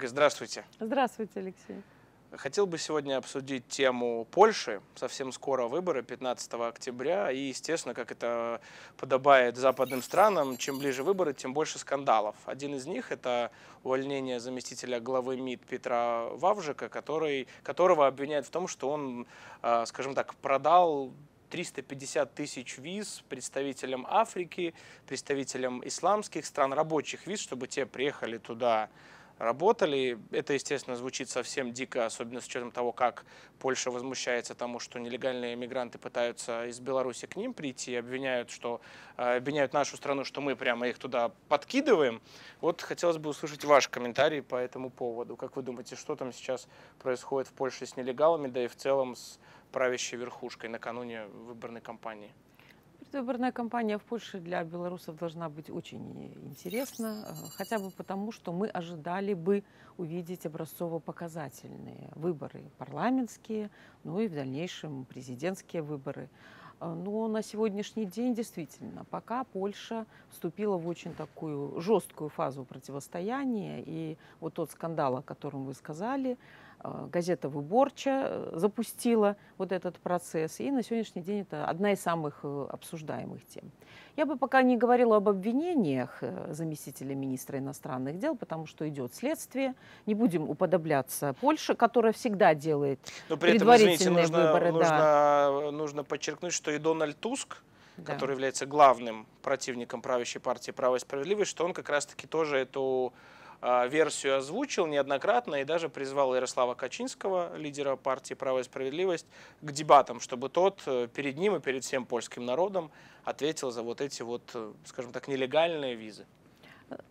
Ольга, здравствуйте. Здравствуйте, Алексей. Хотел бы сегодня обсудить тему Польши. Совсем скоро выборы, 15 октября. И, естественно, как это подобает западным странам, чем ближе выборы, тем больше скандалов. Один из них – это увольнение заместителя главы МИД Петра Вавжика, который, которого обвиняют в том, что он, а, скажем так, продал 350 тысяч виз представителям Африки, представителям исламских стран, рабочих виз, чтобы те приехали туда работали. Это, естественно, звучит совсем дико, особенно с учетом того, как Польша возмущается тому, что нелегальные мигранты пытаются из Беларуси к ним прийти, обвиняют, что, э, обвиняют нашу страну, что мы прямо их туда подкидываем. Вот хотелось бы услышать ваш комментарий по этому поводу. Как вы думаете, что там сейчас происходит в Польше с нелегалами, да и в целом с правящей верхушкой накануне выборной кампании? Предвыборная кампания в Польше для белорусов должна быть очень интересна, э, хотя бы потому, что мы ожидали бы увидеть образцово-показательные выборы парламентские, ну и в дальнейшем президентские выборы. Э, но на сегодняшний день действительно, пока Польша вступила в очень такую жесткую фазу противостояния, и вот тот скандал, о котором вы сказали, Э, газета «Выборча» э, запустила вот этот процесс, и на сегодняшний день это одна из самых э, обсуждаемых тем. Я бы пока не говорила об обвинениях заместителя министра иностранных дел, потому что идет следствие. Не будем уподобляться Польше, которая всегда делает Но при этом, предварительные извините, нужно, выборы. Нужно, да. нужно подчеркнуть, что и Дональд Туск, да. который является главным противником правящей партии «Право и справедливость», что он как раз-таки тоже эту версию озвучил неоднократно и даже призвал Ярослава Качинского, лидера партии «Право и справедливость», к дебатам, чтобы тот э, перед ним и перед всем польским народом ответил за вот эти вот, э, скажем так, нелегальные визы.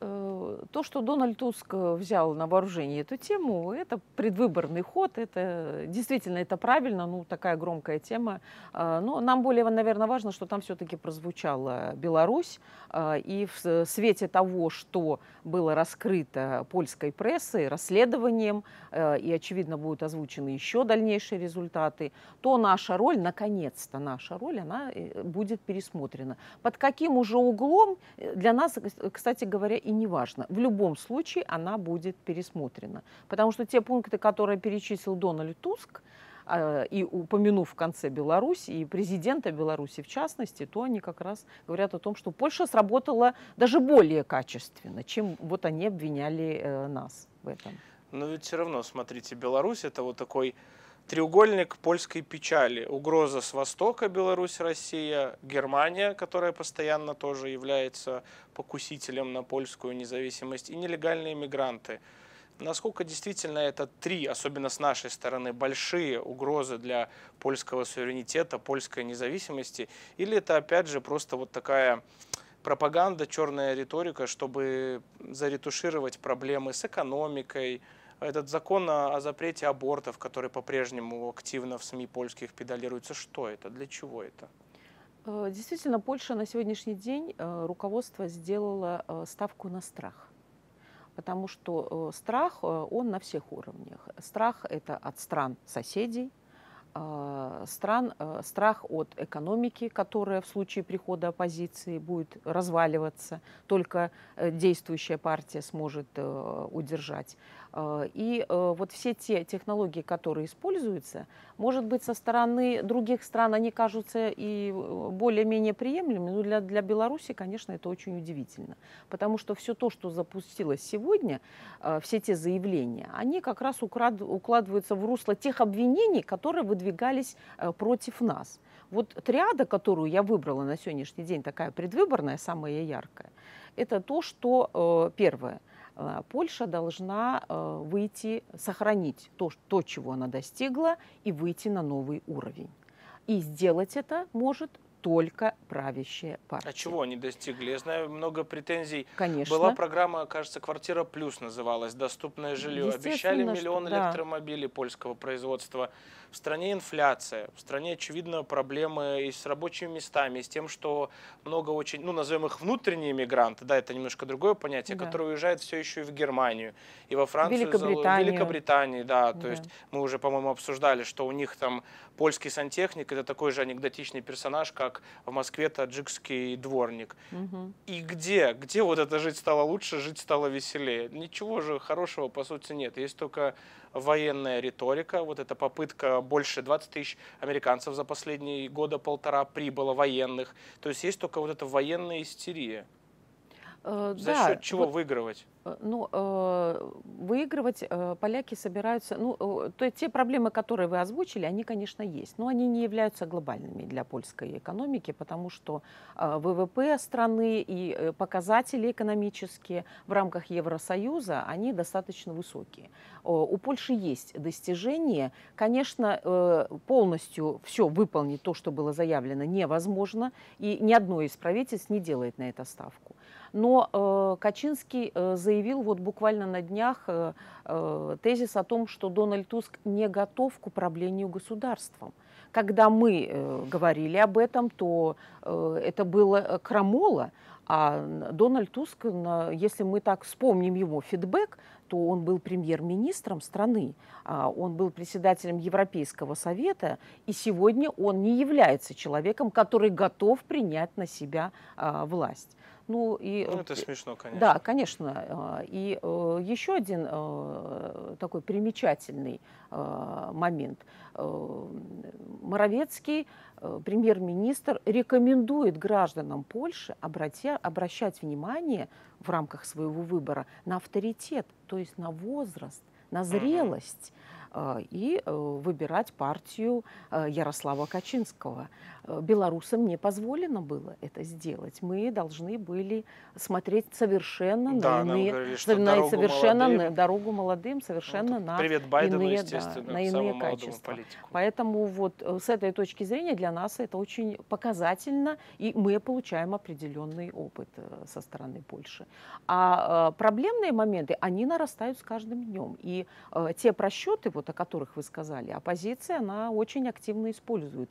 Э, то, что Дональд Туск взял на вооружение эту тему, это предвыборный ход, это действительно это правильно, ну такая громкая тема. А, но нам более, наверное, важно, что там все-таки прозвучала Беларусь, и в свете того, что было раскрыто польской прессой, расследованием, э, и, очевидно, будут озвучены еще дальнейшие результаты, то наша роль, наконец-то наша роль, она э, будет пересмотрена. Под каким уже углом для нас, кстати говоря, говоря, и не важно. В любом случае она будет пересмотрена. Потому что те пункты, которые перечислил Дональд Туск, а, и упомянув в конце Беларусь и президента Беларуси в частности, то они как раз говорят о том, что Польша сработала даже более качественно, чем вот они обвиняли э, нас в этом. Но ведь все равно, смотрите, Беларусь это вот такой треугольник польской печали. Угроза с востока, Беларусь, Россия, Германия, которая постоянно тоже является покусителем на польскую независимость, и нелегальные мигранты. Насколько действительно это три, особенно с нашей стороны, большие угрозы для польского суверенитета, польской независимости, или это опять же просто вот такая пропаганда, черная риторика, чтобы заретушировать проблемы с экономикой, этот закон о запрете абортов, который по-прежнему активно в СМИ польских педалируется, что это, для чего это? Э, действительно, Польша на сегодняшний день э, руководство сделало э, ставку на страх. Потому что страх, он на всех уровнях. Страх – это от стран соседей, стран, страх от экономики, которая в случае прихода оппозиции будет разваливаться, только действующая партия сможет удержать. Э, и э, вот все те технологии, которые используются, может быть, со стороны других стран они кажутся и э, более-менее приемлемыми, но для, для Беларуси, конечно, это очень удивительно. Потому что все то, что запустилось сегодня, все те заявления, они как раз украд, укладываются в русло тех обвинений, которые выдвигались против нас. Вот триада, которую я выбрала на сегодняшний день, такая предвыборная, самая яркая, это то, что первое – Польша должна э, выйти, сохранить то, то, чего она достигла, и выйти на новый уровень. И сделать это может только правящая партия. А чего они достигли? Я знаю много претензий. Конечно. Была программа, кажется, «Квартира плюс» называлась, «Доступное жилье». Обещали миллион что, электромобилей да. польского производства. В стране инфляция, в стране, очевидно, проблемы и с рабочими местами, и с тем, что много очень, ну, назовем их внутренние мигранты, да, это немножко другое понятие, да. которые уезжают все еще и в Германию, и во Францию, Великобританию. Великобритании, да, то да. есть мы уже, по-моему, обсуждали, что у них там польский сантехник, это такой же анекдотичный персонаж, как как в Москве таджикский дворник. Мгм. И где? Где вот это жить стало лучше, жить стало веселее? Ничего же хорошего, по сути, нет. Есть только военная риторика, вот эта попытка, больше 20 тысяч американцев за последние года полтора прибыло военных. То есть есть только вот эта военная истерия. Э, За да, счет чего вот, выигрывать? Э, ну, э, выигрывать э, поляки собираются, ну, то те проблемы, которые вы озвучили, они, конечно, есть, но они не являются глобальными для польской экономики, потому что ВВП страны и показатели экономические в рамках Евросоюза, они достаточно высокие. У Польши есть достижения. Конечно, полностью все выполнить то, что было заявлено, невозможно, и ни одно из правительств не делает на это ставку. Но Качинский э, заявил вот буквально на днях э, э, тезис о том, что Дональд Туск не готов к управлению государством. Когда мы э, говорили об этом, то это было крамола, а Дональд Туск, если мы так вспомним его фидбэк, то он был премьер-министром страны, а, он был председателем Европейского совета, и сегодня он не является человеком, который готов принять на себя а, власть. Ну, и, Ну, э, это смешно, конечно. да, конечно. А, И э, еще один э, такой примечательный э, момент. Э, Моровецкий, премьер-министр, рекомендует гражданам Польши обратя- обращать внимание в рамках своего выбора на авторитет, то есть на возраст, на зрелость э, и э, выбирать партию Ярослава Качинского. Э, Белорусам не позволено было это сделать. Мы должны были смотреть совершенно Да, на иные, говорили, на дорогу совершенно молодым. на дорогу молодым, совершенно Вот. на Привет Байдену, иные, да, на иные качества. политику. Поэтому вот э, с этой точки зрения для нас это очень показательно, и мы получаем определенный опыт э, со стороны Польши. А проблемные моменты, они нарастают с каждым днем. И те просчеты, вот, о которых вы сказали, оппозиция, она очень активно использует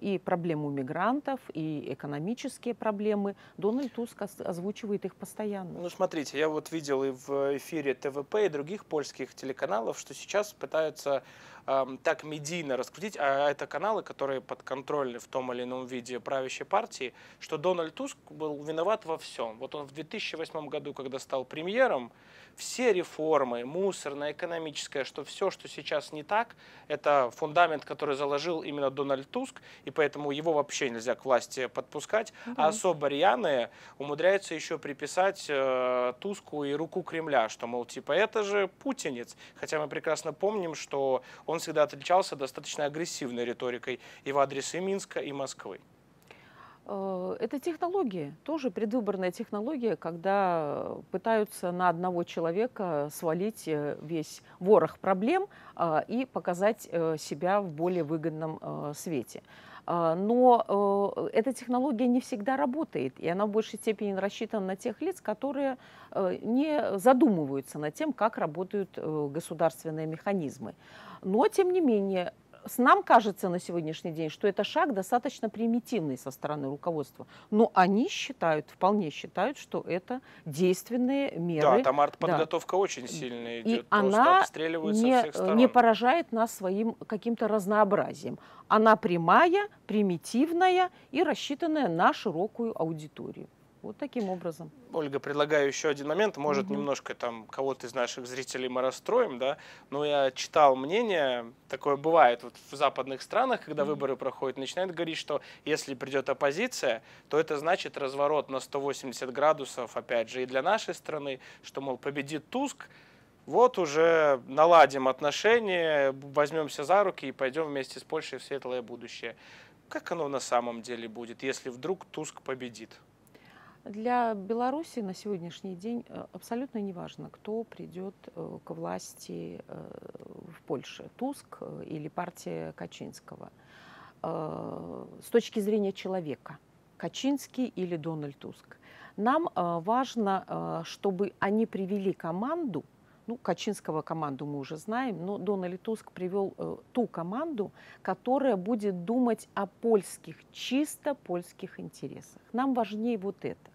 и проблему мигрантов, и экономические проблемы. Дональд Туск озвучивает их постоянно. Ну, смотрите, я вот видел и в эфире ТВП, и других польских телеканалов, что сейчас пытаются так медийно раскрутить, а это каналы, которые подконтрольны в том или ином виде правящей партии, что Дональд Туск был виноват во всем. Вот он в 2008 году, когда стал премьером, все реформы, мусорная, экономическая, что все, что сейчас не так, это фундамент, который заложил именно Дональд Туск, и поэтому его вообще нельзя к власти подпускать. Да. А особо рьяные умудряются еще приписать э, Туску и руку Кремля, что, мол, типа, это же путинец. Хотя мы прекрасно помним, что он всегда отличался достаточно агрессивной риторикой и в адрес и Минска, и Москвы. Э, Это технология, тоже предвыборная технология, когда э, пытаются на одного человека свалить э, весь ворох проблем а, и показать э, себя в более выгодном э, свете. А, Но э, эта технология не всегда работает, и она в большей степени рассчитана на тех лиц, которые э, не задумываются над тем, как работают э, государственные механизмы. Но, тем не менее, нам кажется на сегодняшний день, что это шаг достаточно примитивный со стороны руководства. Но они считают, вполне считают, что это действенные меры. Да, там артподготовка очень сильная И идет, что она обстреливают со не, всех сторон. не поражает нас своим каким-то разнообразием. Она прямая, примитивная и рассчитанная на широкую аудиторию. Вот таким образом. Ольга, предлагаю еще один момент. Может, Мгм. немножко там кого-то из наших зрителей мы расстроим, да, но я читал мнение, такое бывает вот в западных странах, когда Мгм. выборы проходят, начинают говорить, что если придет оппозиция, то это значит разворот на 180 градусов, опять же, и для нашей страны, что, мол, победит Туск, вот уже наладим отношения, возьмемся за руки и пойдем вместе с Польшей в светлое будущее. Как оно на самом деле будет, если вдруг Туск победит? Для Беларуси на сегодняшний день э, абсолютно неважно, кто придет э, к власти э, в Польше, Туск или партия Качинского. С точки зрения человека, Качинский или Дональд Туск, нам важно, чтобы они привели команду, ну, Качинского команду мы уже знаем, но Дональд Туск привел ту команду, которая будет думать о польских, чисто польских интересах. Нам важнее вот это.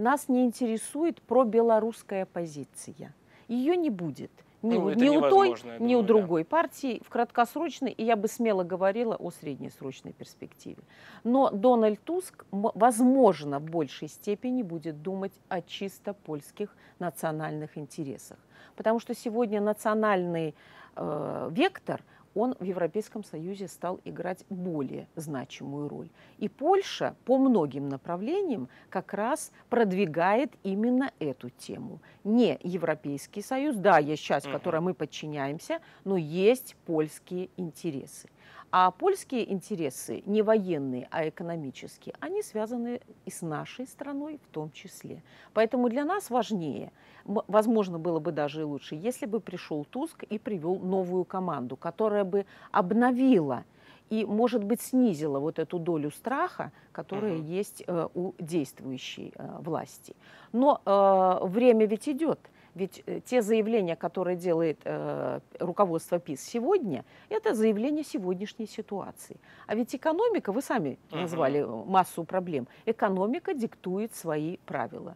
Нас не интересует пробелорусская позиция. Ее не будет ни, Ну, ни у той, я ни у думаю, да. другой партии в краткосрочной, и я бы смело говорила о среднесрочной перспективе. Но Дональд Туск, возможно, в большей степени будет думать о чисто польских национальных интересах. Потому что сегодня национальный э, вектор, он в Европейском Союзе стал играть более значимую роль. И Польша по многим направлениям как раз продвигает именно эту тему. Не Европейский Союз, да, есть часть, которой мы подчиняемся, но есть польские интересы. А польские интересы не военные, а экономические, они связаны и с нашей страной в том числе. Поэтому для нас важнее, возможно, было бы даже и лучше, если бы пришел Туск и привел новую команду, которая бы обновила и, может быть, снизила вот эту долю страха, которая Мгм. есть э, у действующей э, власти. Но э, время ведь идет. Ведь э, те заявления, которые делает э, руководство ПИС сегодня, это заявление сегодняшней ситуации. А ведь экономика, вы сами назвали э, массу проблем, экономика диктует свои правила.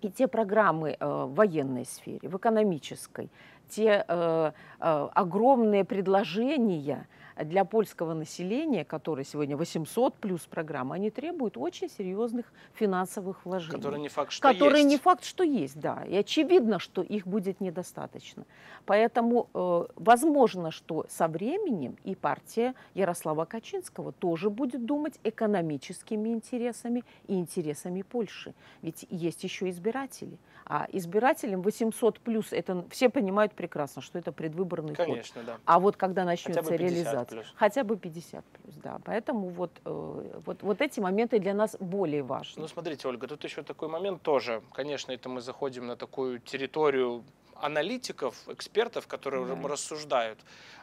И те программы э, в военной сфере, в экономической, те э, э, огромные предложения для польского населения, которые сегодня 800 плюс программа, они требуют очень серьезных финансовых вложений Который не факт, что которые есть. не факт, что есть, да. И очевидно, что их будет недостаточно. Поэтому э, возможно, что со временем и партия Ярослава Качинского тоже будет думать экономическими интересами и интересами Польши. Ведь есть еще избиратели. А избирателям 800 плюс, это все понимают прекрасно, что это предвыборный ход. Конечно, да. А вот когда начнется бы 50 реализация, плюс. хотя бы 50 плюс, да. Поэтому вот, э, вот, вот эти моменты для нас более важны. Ну, смотрите, Ольга, тут еще такой момент тоже. Конечно, это мы заходим на такую территорию аналитиков, экспертов, которые Да. уже рассуждают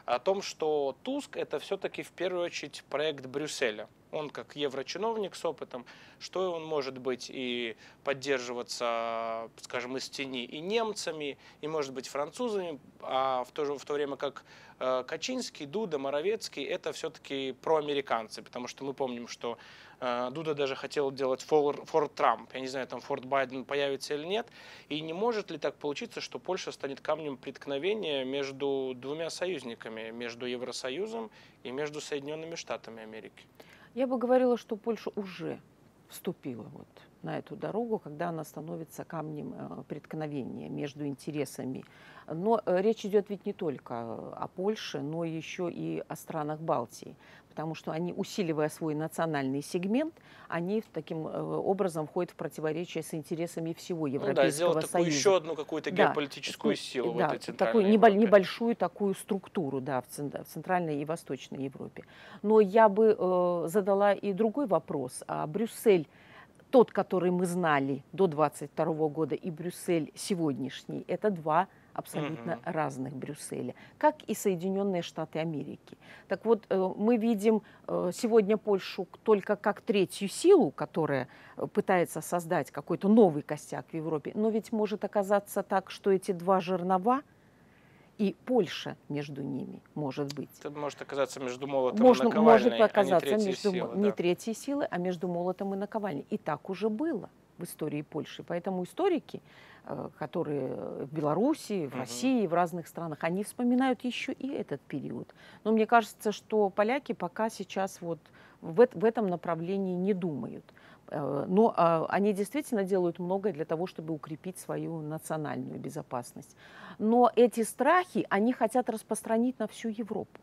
о том, что Туск это все-таки в первую очередь проект Брюсселя. Он как еврочиновник с опытом, что он может быть и поддерживаться, скажем, из тени и немцами, и может быть французами, а в то, же, в то время как э, Качинский, Дуда, Моровецкий это все-таки проамериканцы, потому что мы помним, что э, Дуда даже хотел делать Фор- Форт Трамп. Я не знаю, там Форт Байден появится или нет. И не может ли так получиться, что Польша станет камнем преткновения между двумя союзниками, между Евросоюзом и между Соединенными Штатами Америки? Я бы говорила, что Польша уже вступила вот на эту дорогу, когда она становится камнем э, преткновения между интересами. Но э, речь идет ведь не только э, о Польше, но еще и о странах Балтии, потому что они, усиливая свой национальный сегмент, они таким образом входят в противоречие с интересами всего Ну да, Европейского сделать такую Союза. еще одну какую-то Да. геополитическую силу да, в этой такую центральной небо- Европе. небольшую такую структуру, да, в центральной и восточной Европе. Но я бы э, задала и другой вопрос. А Брюссель, тот, который мы знали до 22 года, и Брюссель сегодняшний, это два абсолютно Мгм. разных Брюсселя, как и Соединенные Штаты Америки. Так вот, э, мы видим э, сегодня Польшу только как третью силу, которая э, пытается создать какой-то новый костяк в Европе, но ведь может оказаться так, что эти два жернова и Польша между ними может быть. Это может оказаться между молотом Можно, и наковальней, может а не оказаться между силы, не да. третьей силы, а между молотом и наковальней. И так уже было в истории Польши. Поэтому историки, э, которые в Беларуси, в. России, в разных странах, они вспоминают еще и этот период. Но мне кажется, что поляки пока сейчас вот в, в этом направлении не думают. Э, Но а, они действительно делают многое для того, чтобы укрепить свою национальную безопасность. Но эти страхи они хотят распространить на всю Европу.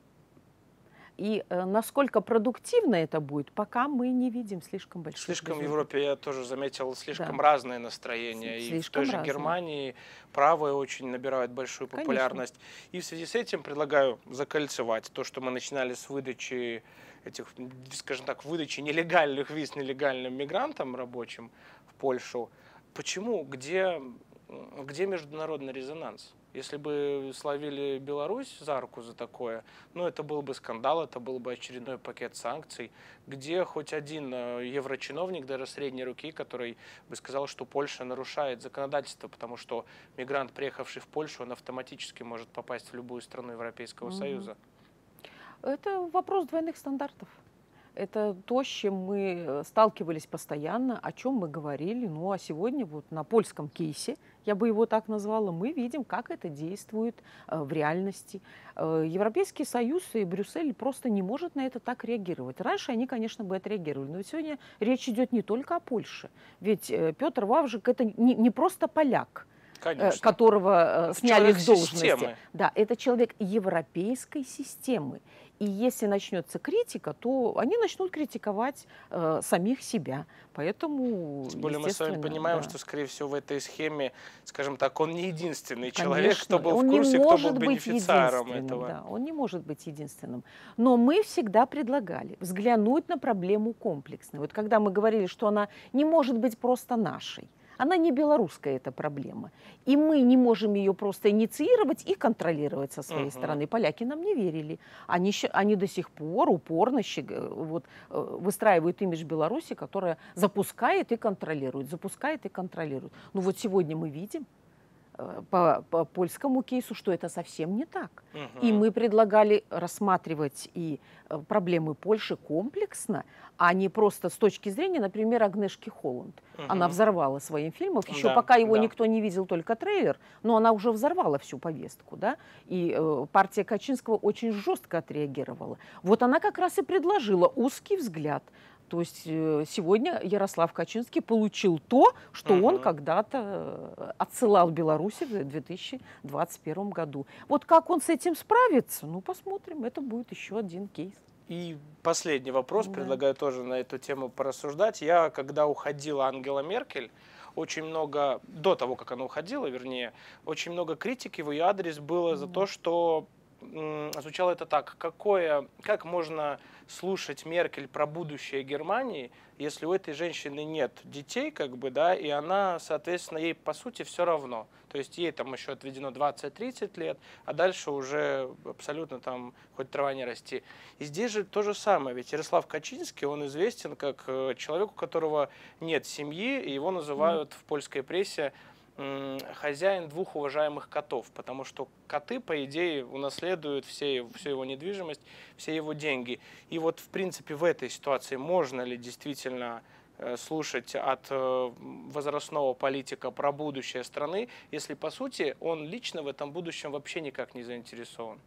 И э, насколько продуктивно это будет, пока мы не видим слишком больших Слишком в. Европе, я тоже заметил, слишком Да. разные настроения. С- И в слишком той же разные. Германии правые очень набирают большую Конечно. популярность. И в связи с этим предлагаю закольцевать то, что мы начинали с выдачи этих, скажем так, выдачи нелегальных виз нелегальным мигрантам рабочим в Польшу. Почему? Где, где международный резонанс? Если бы словили Беларусь за руку за такое, ну, это был бы скандал, это был бы очередной пакет санкций, где хоть один э, еврочиновник, даже средней руки, который бы сказал, что Польша нарушает законодательство, потому что мигрант, приехавший в Польшу, он автоматически может попасть в любую страну Европейского Мгм. Союза. Это вопрос двойных стандартов. Это то, с чем мы э, сталкивались постоянно, о чем мы говорили. Ну а сегодня вот на польском кейсе, я бы его так назвала, мы видим, как это действует э, в реальности. Э, Европейский Союз и Брюссель просто не может на это так реагировать. Раньше они, конечно, бы отреагировали, но сегодня речь идет не только о Польше. Ведь Петр Вавжик это не, не просто поляк. Конечно. которого сняли с должности. Системы. Да, это человек европейской системы. И если начнется критика, то они начнут критиковать э, самих себя. Поэтому, Тем более мы с вами понимаем, да. что, скорее всего, в этой схеме, скажем так, он не единственный Конечно, человек, кто был в курсе, кто был бенефициаром этого. Да, он не может быть единственным. Но мы всегда предлагали взглянуть на проблему комплексно. Вот когда мы говорили, что она не может быть просто нашей, она не белорусская, эта проблема. И мы не можем ее просто инициировать и контролировать со своей uh-huh. стороны. Поляки нам не верили. Они, они до сих пор упорно вот, э, выстраивают имидж Беларуси, которая запускает и контролирует, запускает и контролирует. Ну вот сегодня мы видим, Э, по, по польскому кейсу, что это совсем не так. Угу. И мы предлагали рассматривать и э, проблемы Польши комплексно, а не просто с точки зрения, например, Агнешки Холланд. Угу. Она взорвала своим фильмом, еще да, пока его да. никто не видел, только трейлер, но она уже взорвала всю повестку, да, и э, партия Качинского очень жестко отреагировала. Вот она как раз и предложила узкий взгляд то есть э, сегодня Ярослав Качинский получил то, что угу. он когда-то э, отсылал Беларуси в 2021 году. Вот как он с этим справится, ну посмотрим, это будет еще один кейс. И последний вопрос, да. предлагаю тоже на эту тему порассуждать. Я, когда уходила Ангела Меркель, очень много, до того, как она уходила, вернее, очень много критики в ее адрес было mm за то, что звучало это так, какое, как можно слушать Меркель про будущее Германии, если у этой женщины нет детей, как бы, да, и она, соответственно, ей по сути все равно. То есть ей там еще отведено 20-30 лет, а дальше уже абсолютно там хоть трава не расти. И здесь же то же самое, ведь Ярослав Качинский, он известен как э, человек, у которого нет семьи, и его называют mm. в польской прессе хозяин двух уважаемых котов, потому что коты, по идее, унаследуют все, всю его недвижимость, все его деньги. И вот, в принципе, в этой ситуации можно ли действительно э, слушать от э, возрастного политика про будущее страны, если, по сути, он лично в этом будущем вообще никак не заинтересован?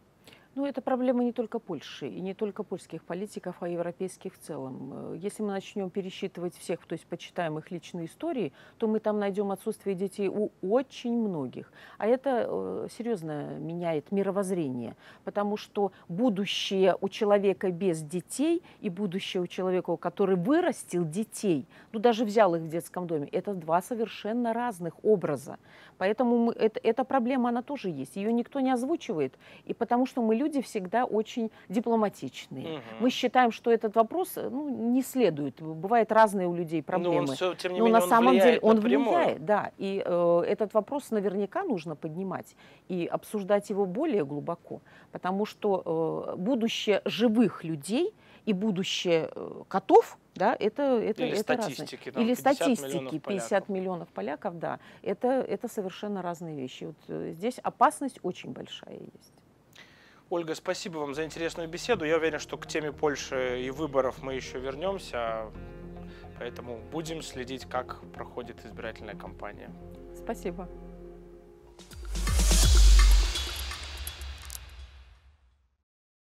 Ну, это проблема не только Польши и не только польских политиков, а европейских в целом. Э, если мы начнем пересчитывать всех, то есть почитаем их личные истории, то мы там найдем отсутствие детей у очень многих. А это э, серьезно меняет мировоззрение, потому что будущее у человека без детей и будущее у человека, который вырастил детей, ну даже взял их в детском доме, это два совершенно разных образа. Поэтому мы, это, эта проблема, она тоже есть. Ее никто не озвучивает, и потому что мы люди всегда очень дипломатичные. Угу. Мы считаем, что этот вопрос ну, не следует. Бывают разные у людей проблемы. Но, он все, тем не Но менее, на самом деле он напрямую. влияет, да. И э, этот вопрос наверняка нужно поднимать и обсуждать его более глубоко, потому что э, будущее живых людей и будущее э, котов да, это, это, Или это статистики, разные. Или статистики, миллионов 50 миллионов поляков, да. Это, это совершенно разные вещи. Вот э, здесь опасность очень большая есть. Ольга, спасибо вам за интересную беседу. Я уверен, что к теме Польши и выборов мы еще вернемся, поэтому будем следить, как проходит избирательная кампания. Спасибо.